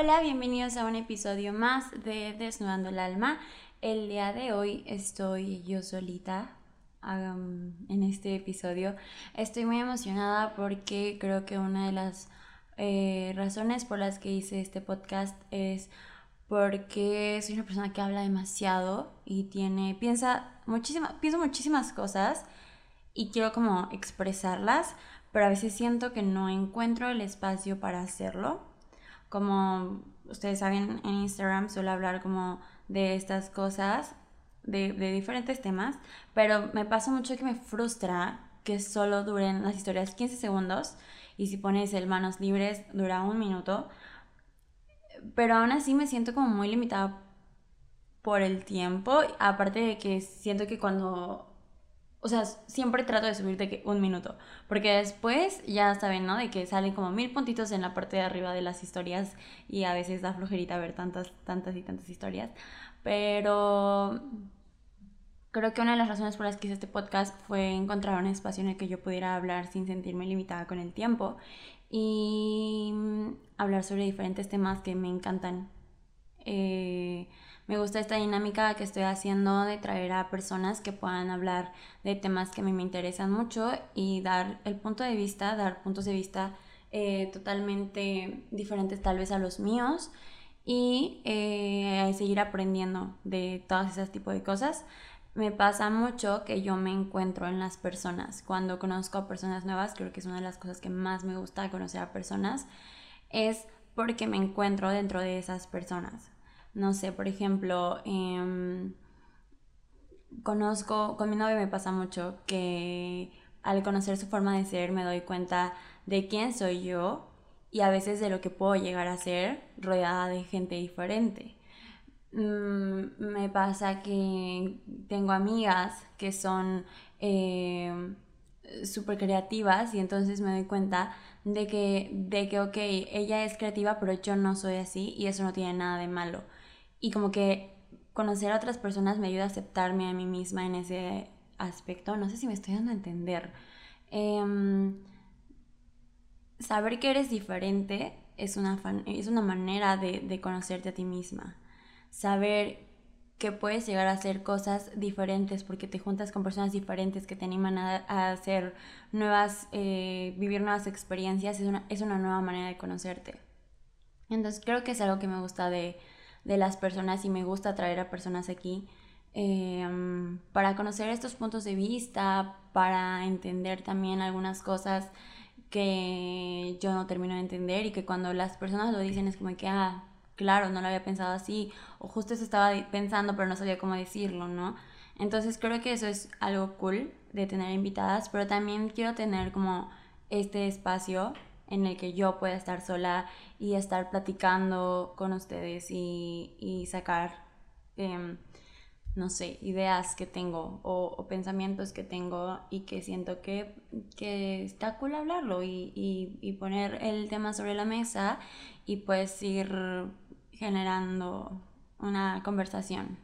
Hola, bienvenidos a un episodio más de Desnudando el Alma. El día de hoy estoy yo solita en este episodio. Estoy muy emocionada porque creo que una de las eh, razones por las que hice este podcast es porque soy una persona que habla demasiado y tiene, piensa muchísimas, pienso muchísimas cosas y quiero como expresarlas, pero a veces siento que no encuentro el espacio para hacerlo. Como ustedes saben, en Instagram suelo hablar como de estas cosas, de, de diferentes temas, pero me pasa mucho que me frustra que solo duren las historias 15 segundos y si pones el manos libres dura un minuto, pero aún así me siento como muy limitada por el tiempo, aparte de que siento que cuando o sea, siempre trato de subir de que un minuto. Porque después ya saben, ¿no? De que salen como mil puntitos en la parte de arriba de las historias. Y a veces da flojerita ver tantas, tantas y tantas historias. Pero creo que una de las razones por las que hice este podcast fue encontrar un espacio en el que yo pudiera hablar sin sentirme limitada con el tiempo. Y hablar sobre diferentes temas que me encantan. Eh, me gusta esta dinámica que estoy haciendo de traer a personas que puedan hablar de temas que a mí me interesan mucho y dar el punto de vista, dar puntos de vista eh, totalmente diferentes tal vez a los míos y eh, seguir aprendiendo de todas esas tipos de cosas. Me pasa mucho que yo me encuentro en las personas. Cuando conozco a personas nuevas, creo que es una de las cosas que más me gusta conocer a personas, es porque me encuentro dentro de esas personas. No sé, por ejemplo, em, conozco, con mi novio me pasa mucho que al conocer su forma de ser me doy cuenta de quién soy yo y a veces de lo que puedo llegar a ser rodeada de gente diferente. Mm, me pasa que tengo amigas que son em, súper creativas y entonces me doy cuenta de que, de que, ok, ella es creativa pero yo no soy así y eso no tiene nada de malo y como que conocer a otras personas me ayuda a aceptarme a mí misma en ese aspecto. No sé si me estoy dando a entender. Em, saber que eres diferente es una, es una manera de, conocerte a ti misma. Saber que puedes llegar a hacer cosas diferentes porque te juntas con personas diferentes que te animan a, hacer nuevas, eh, vivir nuevas experiencias, es una, es una nueva manera de conocerte. Entonces creo que es algo que me gusta de, de las personas y me gusta traer a personas aquí em, para conocer estos puntos de vista, para entender también algunas cosas que yo no termino de entender y que cuando las personas lo dicen es como que, ah, claro, no lo había pensado así, o justo eso estaba pensando pero no sabía cómo decirlo, ¿no? Entonces creo que eso es algo cool de tener invitadas, pero también quiero tener como este espacio en el que yo pueda estar sola y estar platicando con ustedes y, sacar, em, no sé, ideas que tengo o, pensamientos que tengo y que siento que, que está cool hablarlo y, y, poner el tema sobre la mesa y pues ir generando una conversación.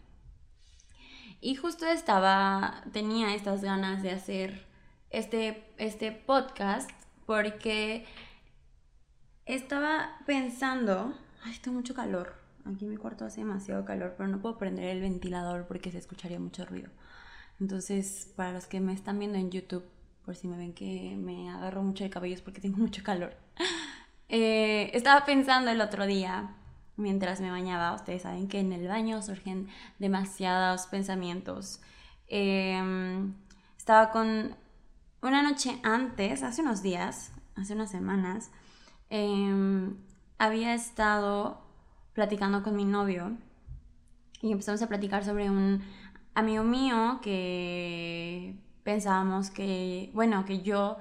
Y justo estaba, tenía estas ganas de hacer este, este podcast porque estaba pensando, ay, tengo mucho calor. Aquí en mi cuarto hace demasiado calor, pero no puedo prender el ventilador porque se escucharía mucho ruido. Entonces, para los que me están viendo en YouTube, por si me ven que me agarro mucho el cabello porque tengo mucho calor. Eh, estaba pensando el otro día, mientras me bañaba, ustedes saben que en el baño surgen demasiados pensamientos. Em, estaba con una noche antes, hace unos días, hace unas semanas, Em, había estado platicando con mi novio y empezamos a platicar sobre un amigo mío que pensábamos que, bueno, que yo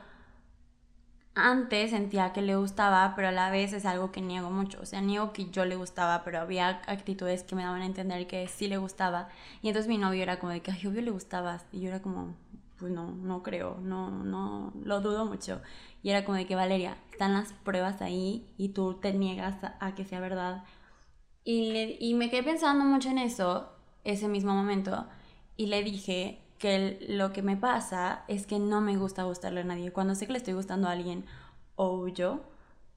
antes sentía que le gustaba, pero a la vez es algo que niego mucho. O sea, niego que yo le gustaba, pero había actitudes que me daban a entender que sí le gustaba. Y entonces mi novio era como de que, ay, obvio le gustabas. Y yo era como, pues no, no creo, no, no, lo dudo mucho. Y era como de que, Valeria, están las pruebas ahí y tú te niegas a, que sea verdad. Y, y me quedé pensando mucho en eso, ese mismo momento, y le dije que lo que me pasa es que no me gusta gustarle a nadie. Cuando sé que le estoy gustando a alguien, o yo,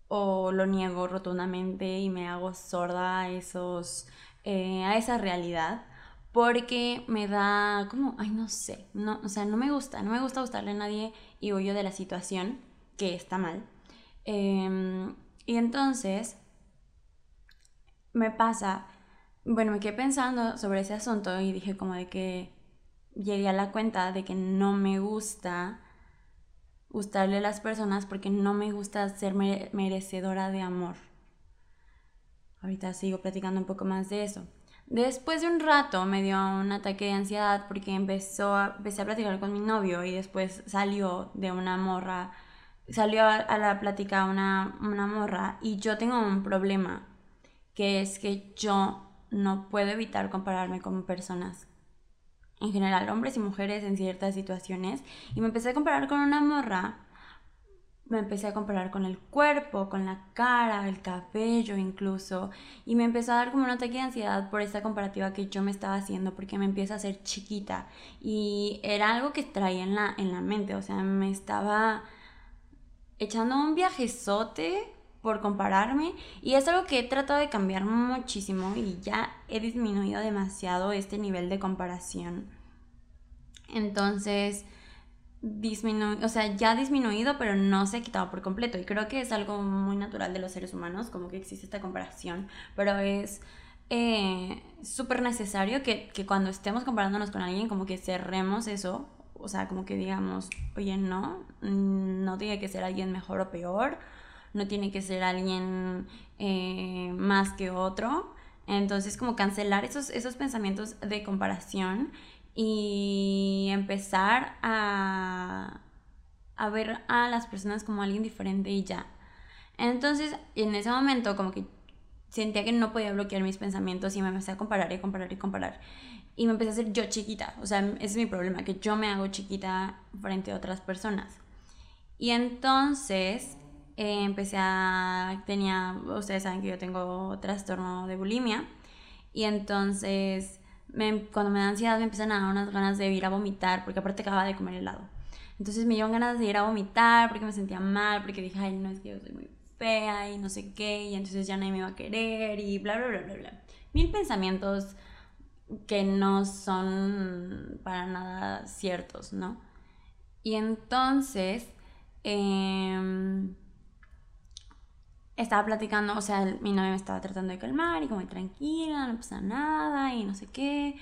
o lo niego rotundamente y me hago sorda a esos eh, a esa realidad porque me da como, ay, no sé, no, o sea, no me gusta, no me gusta gustarle a nadie y huyo de la situación, que está mal. Em, y entonces me pasa, bueno, me quedé pensando sobre ese asunto y dije como de que llegué a la cuenta de que no me gusta gustarle a las personas porque no me gusta ser merecedora de amor. Ahorita sigo platicando un poco más de eso. Después de un rato me dio un ataque de ansiedad porque empezó a, empecé a platicar con mi novio y después salió de una morra, salió a, la plática una, una morra y yo tengo un problema que es que yo no puedo evitar compararme con personas en general, hombres y mujeres en ciertas situaciones. Y me empecé a comparar con una morra me empecé a comparar con el cuerpo, con la cara, el cabello incluso, y me empezó a dar como un ataque de ansiedad por esta comparativa que yo me estaba haciendo, porque me empieza a hacer chiquita, y era algo que traía en la, en la mente, o sea, me estaba echando un viajezote por compararme, y es algo que he tratado de cambiar muchísimo, y ya he disminuido demasiado este nivel de comparación. Entonces, disminuido, o sea, ya disminuido, pero no se ha quitado por completo. Y creo que es algo muy natural de los seres humanos, como que existe esta comparación, pero es eh, súper necesario que, que, cuando estemos comparándonos con alguien, como que cerremos eso, o sea, como que digamos, oye, no, no tiene que ser alguien mejor o peor, no tiene que ser alguien eh, más que otro. Entonces, como cancelar esos, esos pensamientos de comparación y empezar a, a ver a las personas como alguien diferente y ya. Entonces, en ese momento como que sentía que no podía bloquear mis pensamientos y me empecé a comparar y comparar y comparar. Y me empecé a hacer yo chiquita. O sea, ese es mi problema, que yo me hago chiquita frente a otras personas. Y entonces eh, empecé a... Tenía... Ustedes saben que yo tengo trastorno de bulimia. Y entonces cuando me da ansiedad me empiezan a dar unas ganas de ir a vomitar, porque aparte acababa de comer helado. Entonces me dieron ganas de ir a vomitar porque me sentía mal, porque dije, ay, no es que yo soy muy fea y no sé qué, y entonces ya nadie me iba a querer y bla, bla, bla, bla, bla. Mil pensamientos que no son para nada ciertos, ¿no? Y entonces, eh, estaba platicando, o sea, mi novio me estaba tratando de calmar y como tranquila, no pasa nada y no sé qué.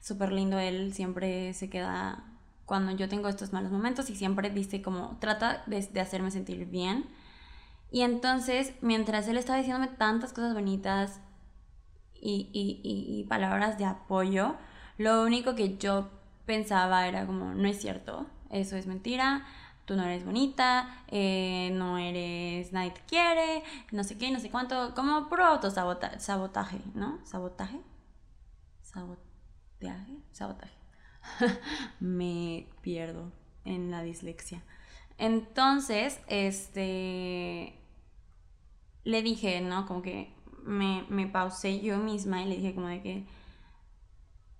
Súper lindo, él siempre se queda cuando yo tengo estos malos momentos y siempre dice como, trata de, hacerme sentir bien. Y entonces, mientras él estaba diciéndome tantas cosas bonitas y, y palabras de apoyo, lo único que yo pensaba era como, no es cierto, eso es mentira, tú no eres bonita, eh, no eres, nadie te quiere, no sé qué, no sé cuánto, como puro autosabotaje, sabotaje, ¿no? ¿Sabotaje? ¿Sabotaje? Sabotaje. Me pierdo en la dislexia. Entonces, este, le dije, ¿no? Como que me, me pausé yo misma y le dije como de que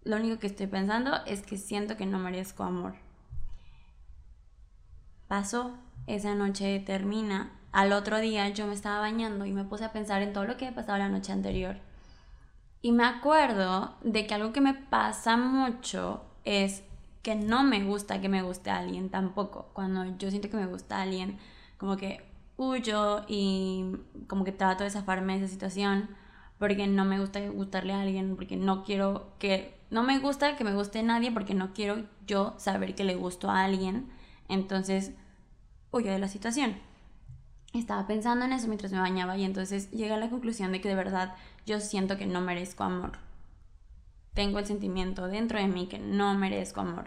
lo único que estoy pensando es que siento que no merezco amor Pasó, esa noche termina. Al otro día yo me estaba bañando y me puse a pensar en todo lo que había pasado la noche anterior. Y me acuerdo de que algo que me pasa mucho es que no me gusta que me guste a alguien tampoco. Cuando yo siento que me gusta a alguien, como que huyo y como que trato de zafarme de esa situación porque no me gusta gustarle a alguien, porque no quiero que... No me gusta que me guste nadie porque no quiero yo saber que le gusto a alguien entonces, de la situación. Estaba pensando en eso mientras me bañaba y entonces llegué a la conclusión de que de verdad yo siento que no merezco amor. Tengo el sentimiento dentro de mí que no merezco amor.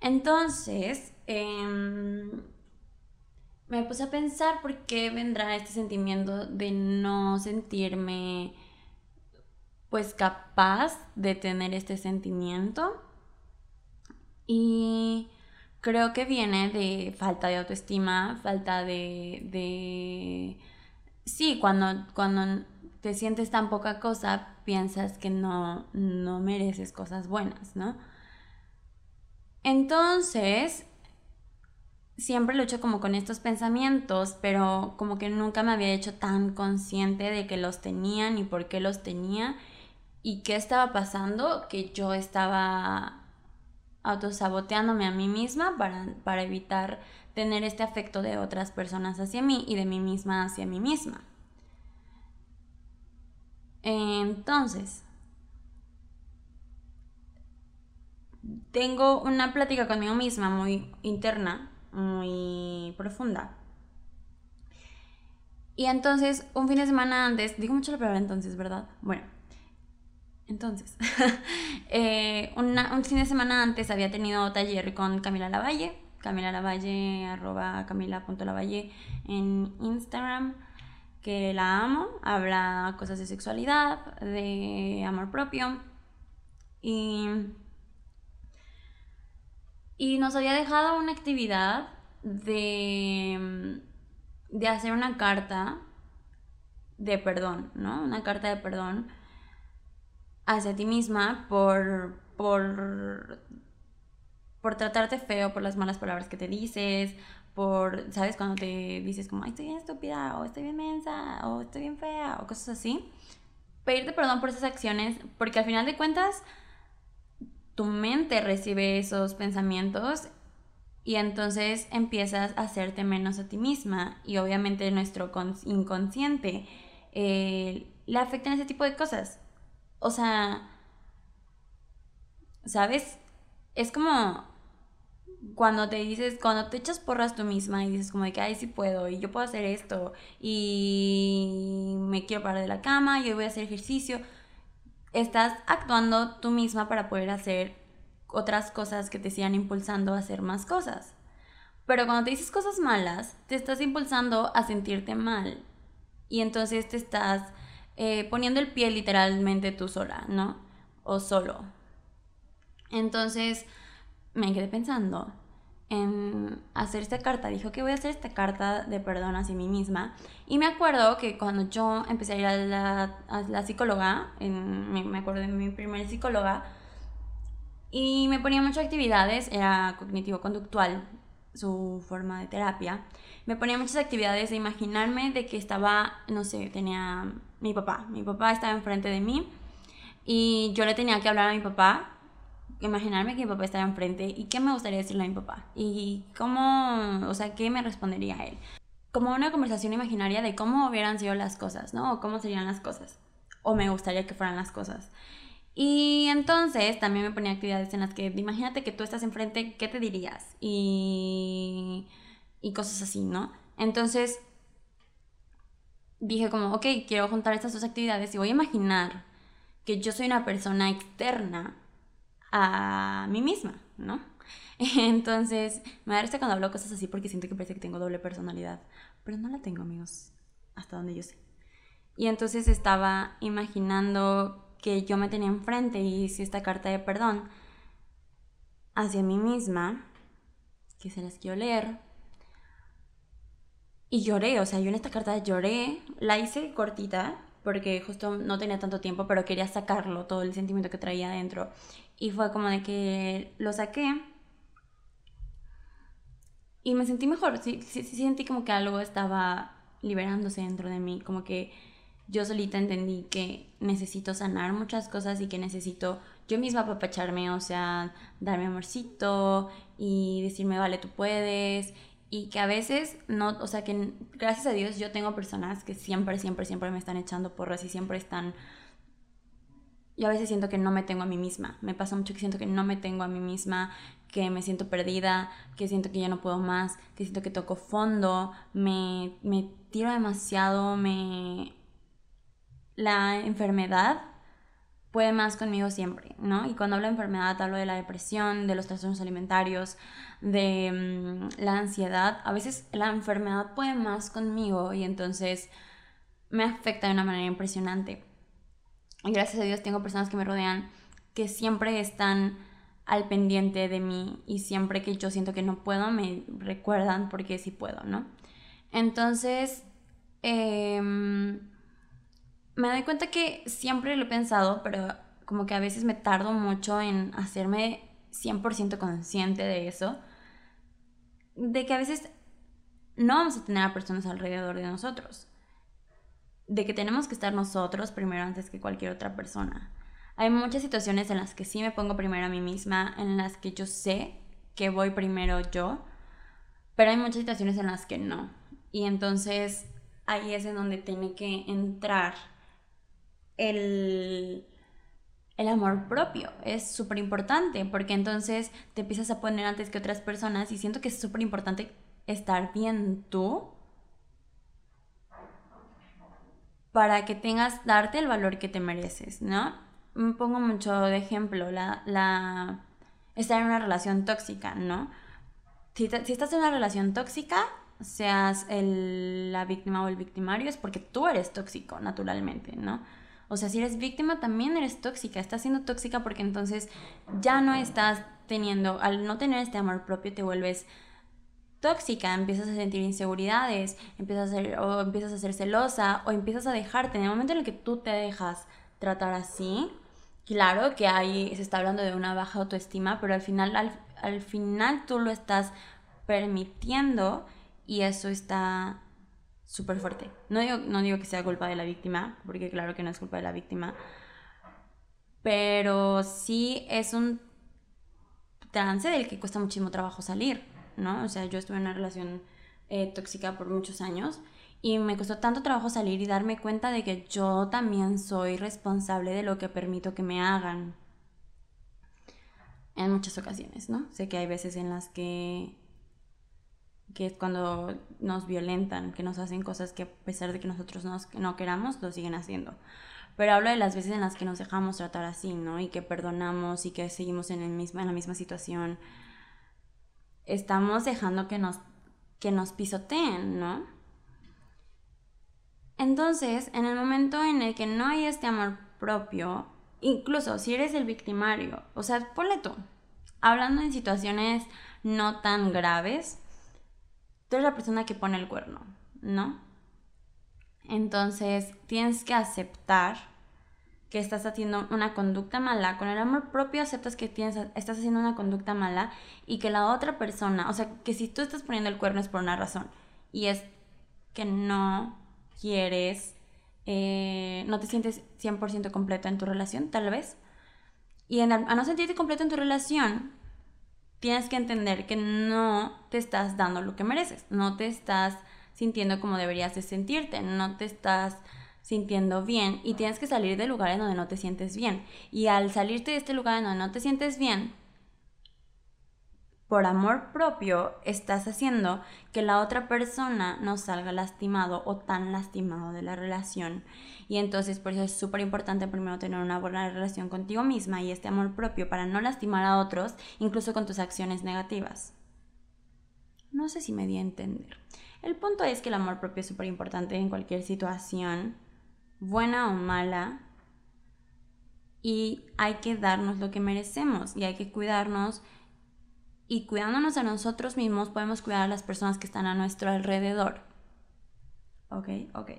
Entonces, em, me puse a pensar por qué vendrá este sentimiento de no sentirme pues capaz de tener este sentimiento. Y creo que viene de falta de autoestima, falta de... de... Sí, cuando, cuando te sientes tan poca cosa, piensas que no, no mereces cosas buenas, ¿no? Entonces, siempre lucho como con estos pensamientos, pero como que nunca me había hecho tan consciente de que los tenía ni por qué los tenía y qué estaba pasando que yo estaba autosaboteándome a mí misma para, para evitar tener este afecto de otras personas hacia mí y de mí misma hacia mí misma. Entonces, tengo una plática conmigo misma muy interna, muy profunda. Y entonces, un fin de semana antes, digo mucho la palabra entonces, ¿verdad? Bueno, entonces, eh, un fin de semana antes había tenido taller con Camila Lavalle, Camila Lavalle, arroba camila.lavalle en Instagram, que la amo, habla cosas de sexualidad, de amor propio y, y nos había dejado una actividad de, de hacer una carta de perdón, ¿no? Una carta de perdón hacia ti misma por, por por tratarte feo, por las malas palabras que te dices, por, ¿sabes? Cuando te dices como, estoy bien estúpida, o estoy bien mensa, o estoy bien fea, o cosas así. Pedirte perdón por esas acciones, porque al final de cuentas, tu mente recibe esos pensamientos y entonces empiezas a hacerte menos a ti misma y obviamente nuestro inconsciente eh, le afectan ese tipo de cosas. O sea, ¿sabes? Es como cuando te dices, cuando te echas porras tú misma y dices como de que, ay, sí puedo y yo puedo hacer esto y me quiero parar de la cama y hoy voy a hacer ejercicio, estás actuando tú misma para poder hacer otras cosas que te sigan impulsando a hacer más cosas. Pero cuando te dices cosas malas, te estás impulsando a sentirte mal y entonces te estás eh, poniendo el pie literalmente tú sola, ¿no? O solo. Entonces, me quedé pensando en hacer esta carta. Dijo que voy a hacer esta carta de perdón hacia mí misma. Y me acuerdo que cuando yo empecé a ir a la, psicóloga, me, acuerdo de mi primer psicóloga, y me ponía muchas actividades, era cognitivo-conductual su forma de terapia. Me ponía muchas actividades de imaginarme de que estaba, no sé, tenía mi papá. Mi papá estaba enfrente de mí y yo le tenía que hablar a mi papá imaginarme que mi papá estaba enfrente y qué me gustaría decirle a mi papá y cómo, o sea, qué me respondería él. Como una conversación imaginaria de cómo hubieran sido las cosas, ¿no? O cómo serían las cosas. O me gustaría que fueran las cosas. Y entonces también me ponía actividades en las que imagínate que tú estás enfrente, ¿qué te dirías? Y, y cosas así, ¿no? Entonces dije como, ok, quiero juntar estas dos actividades y voy a imaginar que yo soy una persona externa a mí misma, ¿no? Entonces, me da cuando hablo cosas así porque siento que parece que tengo doble personalidad, pero no la tengo, amigos, hasta donde yo sé. Y entonces estaba imaginando que yo me tenía enfrente y hice esta carta de perdón hacia mí misma, que se las quiero leer. Y lloré, o sea, yo en esta carta lloré, la hice cortita porque justo no tenía tanto tiempo, pero quería sacarlo, todo el sentimiento que traía adentro. Y fue como de que lo saqué y me sentí mejor. Sí, sí, sentí como que algo estaba liberándose dentro de mí, como que yo solita entendí que necesito sanar muchas cosas y que necesito yo misma apapacharme, o sea, darme amorcito y decirme, vale, tú puedes. Y que a veces no, o sea, que gracias a Dios yo tengo personas que siempre, siempre, siempre me están echando porras y siempre están yo a veces siento que no me tengo a mí misma. Me pasa mucho que siento que no me tengo a mí misma, que me siento perdida, que siento que ya no puedo más, que siento que toco fondo, me, me tiro demasiado, me... La enfermedad puede más conmigo siempre, ¿no? Y cuando hablo de enfermedad hablo de la depresión, de los trastornos alimentarios, de mm, la ansiedad. A veces la enfermedad puede más conmigo y entonces me afecta de una manera impresionante. Y gracias a Dios tengo personas que me rodean que siempre están al pendiente de mí y siempre que yo siento que no puedo me recuerdan porque sí puedo, ¿no? Entonces, em, me doy cuenta que siempre lo he pensado, pero como que a veces me tardo mucho en hacerme 100% consciente de eso, de que a veces no vamos a tener a personas alrededor de nosotros. De que tenemos que estar nosotros primero antes que cualquier otra persona. Hay muchas situaciones en las que sí me pongo primero a mí misma, en las que yo sé que voy primero yo, pero hay muchas situaciones en las que no. Y entonces ahí es en donde tiene que entrar el, el amor propio. Es súper importante porque entonces te empiezas a poner antes que otras personas y siento que es súper importante estar bien tú para que tengas, darte el valor que te mereces, ¿no? Me pongo mucho de ejemplo, la, la, estar en una relación tóxica, ¿no? Si, si estás en una relación tóxica, seas el, la víctima o el victimario, es porque tú eres tóxico, naturalmente, ¿no? O sea, si eres víctima, también eres tóxica. Estás siendo tóxica porque entonces ya no estás teniendo, al no tener este amor propio, te vuelves tóxica, empiezas a sentir inseguridades, empiezas a ser, o empiezas a ser celosa, o empiezas a dejarte. En el momento en el que tú te dejas tratar así, claro que ahí se está hablando de una baja autoestima, pero al final, al, al final tú lo estás permitiendo y eso está súper fuerte. No digo, no digo que sea culpa de la víctima, porque claro que no es culpa de la víctima, pero sí es un trance del que cuesta muchísimo trabajo salir, ¿no? O sea, yo estuve en una relación eh, tóxica por muchos años y me costó tanto trabajo salir y darme cuenta de que yo también soy responsable de lo que permito que me hagan. En muchas ocasiones, ¿no? Sé que hay veces en las que que es cuando nos violentan, que nos hacen cosas que a pesar de que nosotros no queramos, lo siguen haciendo. Pero hablo de las veces en las que nos dejamos tratar así, ¿no? Y que perdonamos y que seguimos en, el mismo, en la misma situación. Estamos dejando que nos, que nos pisoteen, ¿no? Entonces, en el momento en el que no hay este amor propio, incluso si eres el victimario, o sea, ponle tú, hablando en situaciones no tan graves, tú eres la persona que pone el cuerno, ¿no? Entonces tienes que aceptar que estás haciendo una conducta mala. Con el amor propio aceptas que tienes, estás haciendo una conducta mala y que la otra persona, o sea, que si tú estás poniendo el cuerno es por una razón y es que no quieres, eh, no te sientes 100% completo en tu relación, tal vez. Y a no sentirte completo en tu relación, tienes que entender que no te estás dando lo que mereces, no te estás sintiendo como deberías de sentirte, no te estás sintiendo bien y tienes que salir de lugares donde no te sientes bien. Y al salirte de este lugar en donde no te sientes bien, por amor propio estás haciendo que la otra persona no salga lastimado o tan lastimado de la relación. Y entonces por eso es súper importante primero tener una buena relación contigo misma y este amor propio para no lastimar a otros, incluso con tus acciones negativas. No sé si me di a entender. El punto es que el amor propio es súper importante en cualquier situación, buena o mala, y hay que darnos lo que merecemos y hay que cuidarnos y cuidándonos a nosotros mismos podemos cuidar a las personas que están a nuestro alrededor. Ok, ok.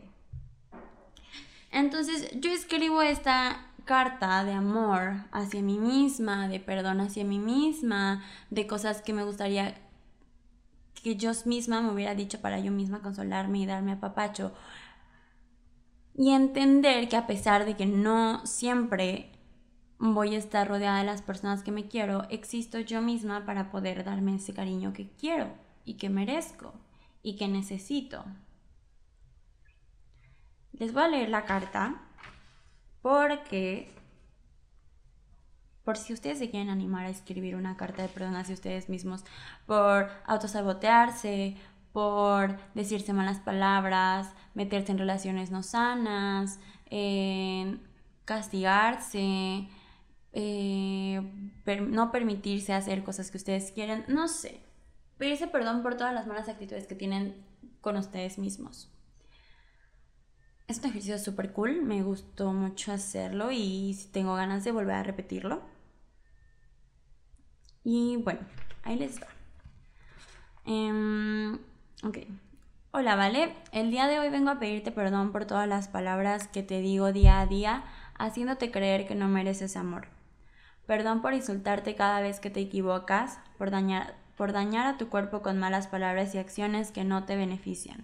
Entonces yo escribo esta carta de amor hacia mí misma, de perdón hacia mí misma, de cosas que me gustaría que yo misma me hubiera dicho para yo misma consolarme y darme a papacho. Y entender que a pesar de que no siempre voy a estar rodeada de las personas que me quiero, existo yo misma para poder darme ese cariño que quiero y que merezco y que necesito. Les voy a leer la carta porque por si ustedes se quieren animar a escribir una carta de perdón hacia ustedes mismos por autosabotearse, por decirse malas palabras, meterse en relaciones no sanas, castigarse, eh, no permitirse hacer cosas que ustedes quieren, no sé. Pedirse perdón por todas las malas actitudes que tienen con ustedes mismos. Es un ejercicio súper cool, me gustó mucho hacerlo y tengo ganas de volver a repetirlo. Y bueno, ahí les va. Em, ok. Hola, ¿vale? El día de hoy vengo a pedirte perdón por todas las palabras que te digo día a día, haciéndote creer que no mereces amor. Perdón por insultarte cada vez que te equivocas, por dañar por dañar a tu cuerpo con malas palabras y acciones que no te benefician.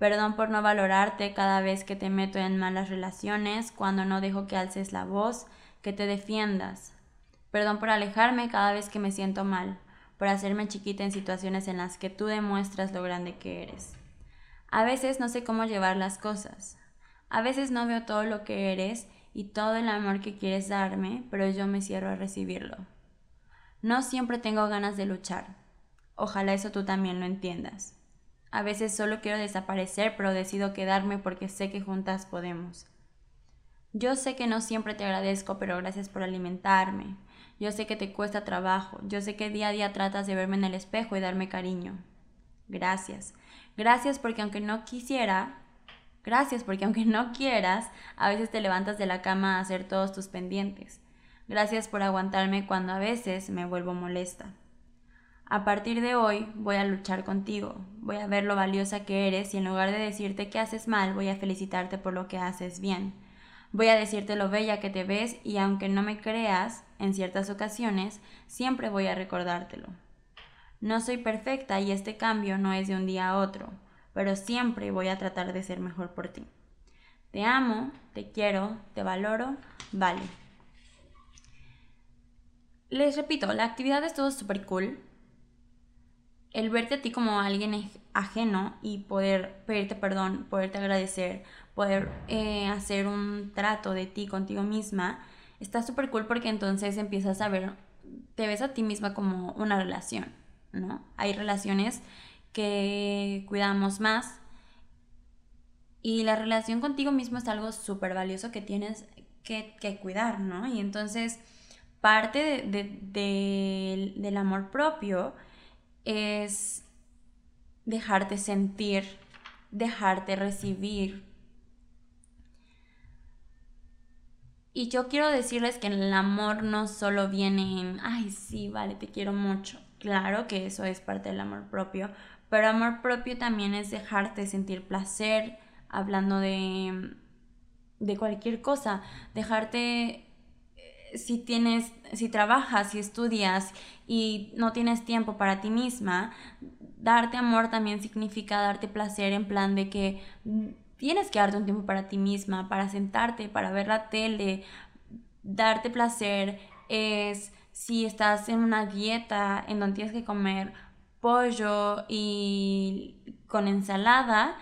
Perdón por no valorarte cada vez que te meto en malas relaciones, cuando no dejo que alces la voz, que te defiendas. Perdón por alejarme cada vez que me siento mal, por hacerme chiquita en situaciones en las que tú demuestras lo grande que eres. A veces no sé cómo llevar las cosas. A veces no veo todo lo que eres y todo el amor que quieres darme, pero yo me cierro a recibirlo. No siempre tengo ganas de luchar. Ojalá eso tú también lo entiendas. A veces solo quiero desaparecer, pero decido quedarme porque sé que juntas podemos. Yo sé que no siempre te agradezco, pero gracias por alimentarme. Yo sé que te cuesta trabajo. Yo sé que día a día tratas de verme en el espejo y darme cariño. Gracias. Gracias porque aunque no quisiera, gracias porque aunque no quieras, a veces te levantas de la cama a hacer todos tus pendientes. Gracias por aguantarme cuando a veces me vuelvo molesta. A partir de hoy voy a luchar contigo, voy a ver lo valiosa que eres y en lugar de decirte que haces mal, voy a felicitarte por lo que haces bien. Voy a decirte lo bella que te ves y aunque no me creas en ciertas ocasiones, siempre voy a recordártelo. No soy perfecta y este cambio no es de un día a otro, pero siempre voy a tratar de ser mejor por ti. Te amo, te quiero, te valoro, vale. Les repito, la actividad estuvo súper cool el verte a ti como alguien ajeno y poder pedirte perdón, poderte agradecer, poder eh, hacer un trato de ti contigo misma, está súper cool porque entonces empiezas a ver, te ves a ti misma como una relación, ¿no? Hay relaciones que cuidamos más y la relación contigo mismo es algo súper valioso que tienes que, cuidar, ¿no? Y entonces parte del amor propio es dejarte sentir, dejarte recibir. Y yo quiero decirles que el amor no solo viene en, ay, sí, vale, te quiero mucho. Claro que eso es parte del amor propio, pero amor propio también es dejarte sentir placer, hablando de, de cualquier cosa, dejarte si tienes, si trabajas, si estudias y no tienes tiempo para ti misma, darte amor también significa darte placer en plan de que tienes que darte un tiempo para ti misma, para sentarte, para ver la tele. Darte placer es si estás en una dieta en donde tienes que comer pollo y con ensalada,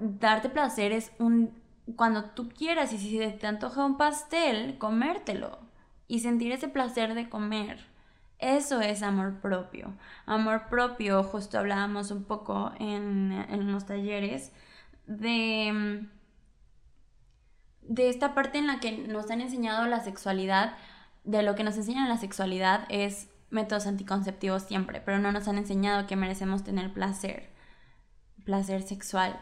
darte placer es un cuando tú quieras y si te antoja un pastel, comértelo y sentir ese placer de comer. Eso es amor propio. Amor propio, justo hablábamos un poco en, en los talleres de, de esta parte en la que nos han enseñado la sexualidad. De lo que nos enseñan la sexualidad es métodos anticonceptivos siempre, pero no nos han enseñado que merecemos tener placer, placer sexual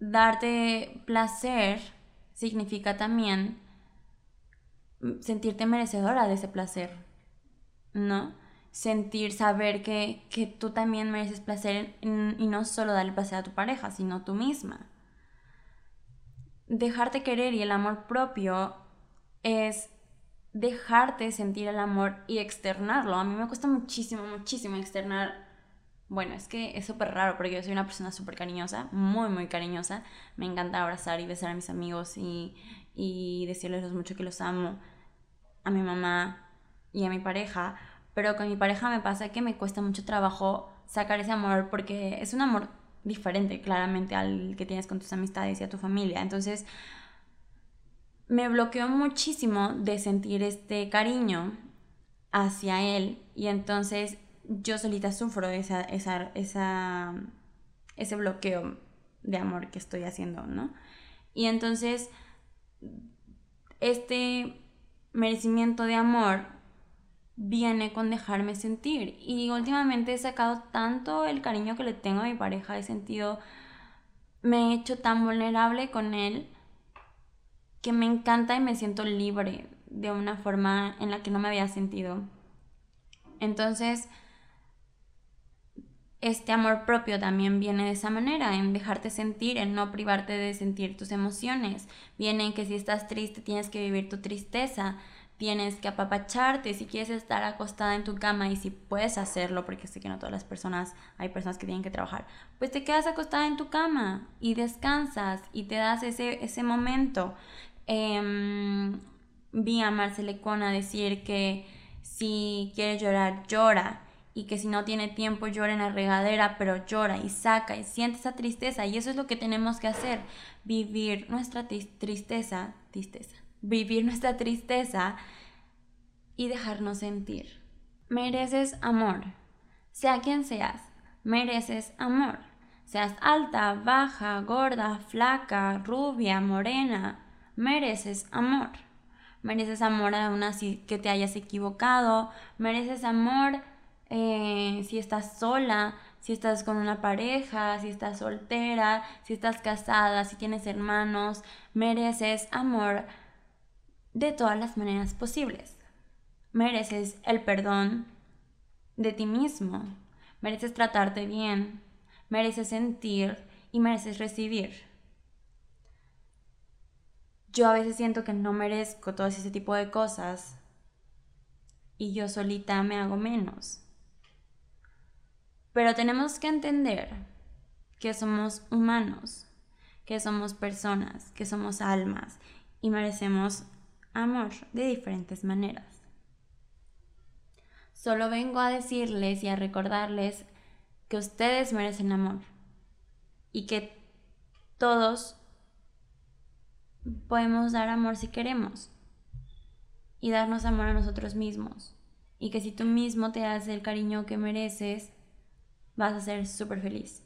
darte placer significa también sentirte merecedora de ese placer, ¿no? Sentir, saber que, que tú también mereces placer y no solo darle placer a tu pareja, sino tú misma. Dejarte querer y el amor propio es dejarte sentir el amor y externarlo. A mí me cuesta muchísimo, muchísimo externar bueno, es que es súper raro porque yo soy una persona súper cariñosa, muy, muy cariñosa. Me encanta abrazar y besar a mis amigos y, y decirles lo mucho que los amo, a mi mamá y a mi pareja. Pero con mi pareja me pasa que me cuesta mucho trabajo sacar ese amor porque es un amor diferente claramente al que tienes con tus amistades y a tu familia. Entonces me bloqueó muchísimo de sentir este cariño hacia él y entonces yo solita sufro esa, esa, ese bloqueo de amor que estoy haciendo, ¿no? Y entonces, este merecimiento de amor viene con dejarme sentir. Y últimamente he sacado tanto el cariño que le tengo a mi pareja, he sentido, me he hecho tan vulnerable con él que me encanta y me siento libre de una forma en la que no me había sentido. Entonces, este amor propio también viene de esa manera, en dejarte sentir, en no privarte de sentir tus emociones. Viene en que si estás triste tienes que vivir tu tristeza. tienes que apapacharte, si quieres estar acostada en tu cama y si puedes hacerlo, porque sé que no todas las personas, hay personas que tienen que trabajar, pues te quedas acostada en tu cama y descansas y te das ese, ese momento. Em, vi a Marcelecona decir que si quiere llorar, llora y que si no tiene tiempo llora en la regadera, pero llora y saca y siente esa tristeza y eso es lo que tenemos que hacer, vivir nuestra tristeza, tristeza vivir nuestra tristeza y dejarnos sentir. Mereces amor, sea quien seas, mereces amor. Seas alta, baja, gorda, flaca, rubia, morena, mereces amor. Mereces amor aún así que te hayas equivocado, mereces amor eh, si estás sola, si estás con una pareja, si estás soltera, si estás casada, si tienes hermanos, mereces amor de todas las maneras posibles. Mereces el perdón de ti mismo, mereces tratarte bien, mereces sentir y mereces recibir. Yo a veces siento que no merezco todo ese tipo de cosas y yo solita me hago menos. Pero tenemos que entender que somos humanos, que somos personas, que somos almas y merecemos amor de diferentes maneras. Solo vengo a decirles y a recordarles que ustedes merecen amor y que todos podemos dar amor si queremos y darnos amor a nosotros mismos y que si tú mismo te das el cariño que mereces vas a ser súper feliz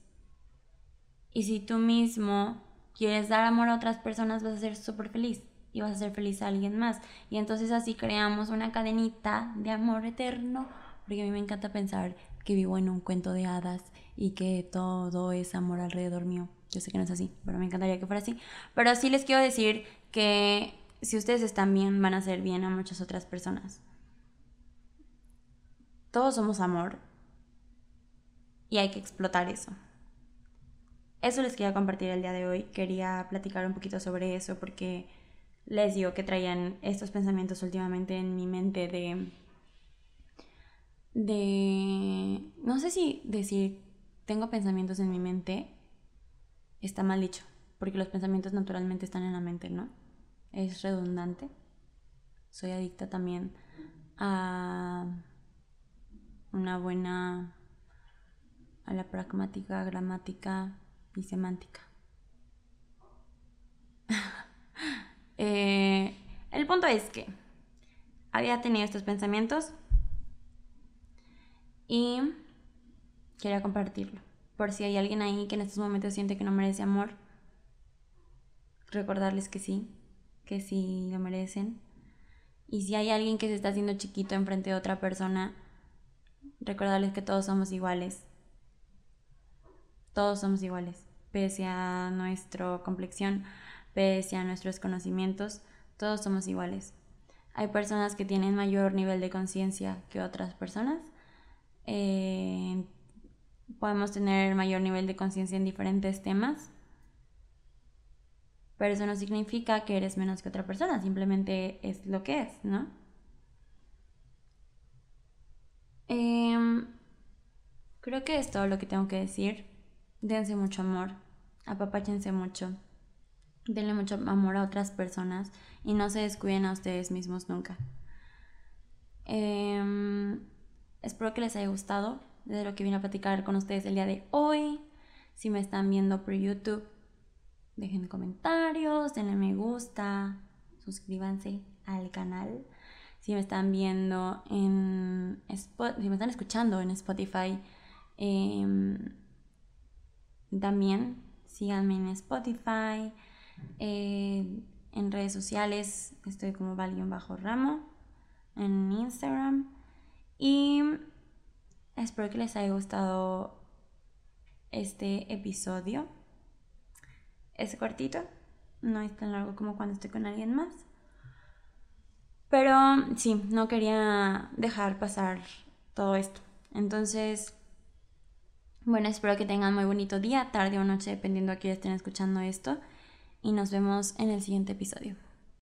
y si tú mismo quieres dar amor a otras personas vas a ser súper feliz y vas a ser feliz a alguien más. Y entonces así creamos una cadenita de amor eterno, porque a mí me encanta pensar que vivo en un cuento de hadas y que todo es amor alrededor mío. Yo sé que no es así, pero me encantaría que fuera así. Pero sí les quiero decir que si ustedes están bien, van a hacer bien a muchas otras personas. Todos somos amor y hay que explotar eso. Eso les quería compartir el día de hoy. Quería platicar un poquito sobre eso porque les digo que traían estos pensamientos últimamente en mi mente de de no sé si decir tengo pensamientos en mi mente está mal dicho, porque los pensamientos naturalmente están en la mente, ¿no? Es redundante. Soy adicta también a una buena a la pragmática, gramática y semántica. Eh, el punto es que había tenido estos pensamientos y quería compartirlo. Por si hay alguien ahí que en estos momentos siente que no merece amor, recordarles que sí, que sí lo merecen. Y si hay alguien que se está haciendo chiquito enfrente de otra persona, recordarles que todos somos iguales. Todos somos iguales, pese a nuestra complexión, pese a nuestros conocimientos, todos somos iguales. Hay personas que tienen mayor nivel de conciencia que otras personas. Eh, podemos tener mayor nivel de conciencia en diferentes temas. Pero eso no significa que eres menos que otra persona, simplemente es lo que es, ¿no? Em, creo que es todo lo que tengo que decir. Dense mucho amor, apapáchense mucho denle mucho amor a otras personas y no se descuiden a ustedes mismos nunca. Em, espero que les haya gustado de lo que vine a platicar con ustedes el día de hoy. Si me están viendo por YouTube, dejen comentarios, denle me gusta, suscríbanse al canal. Si me están viendo en si me están escuchando en Spotify, em, también síganme en Spotify. Eh, en redes sociales estoy como bajo ramo en Instagram. Y espero que les haya gustado este episodio. Es cortito, no es tan largo como cuando estoy con alguien más. Pero sí, no quería dejar pasar todo esto. Entonces, bueno, espero que tengan muy bonito día, tarde o noche, dependiendo a quién estén escuchando esto y nos vemos en el siguiente episodio.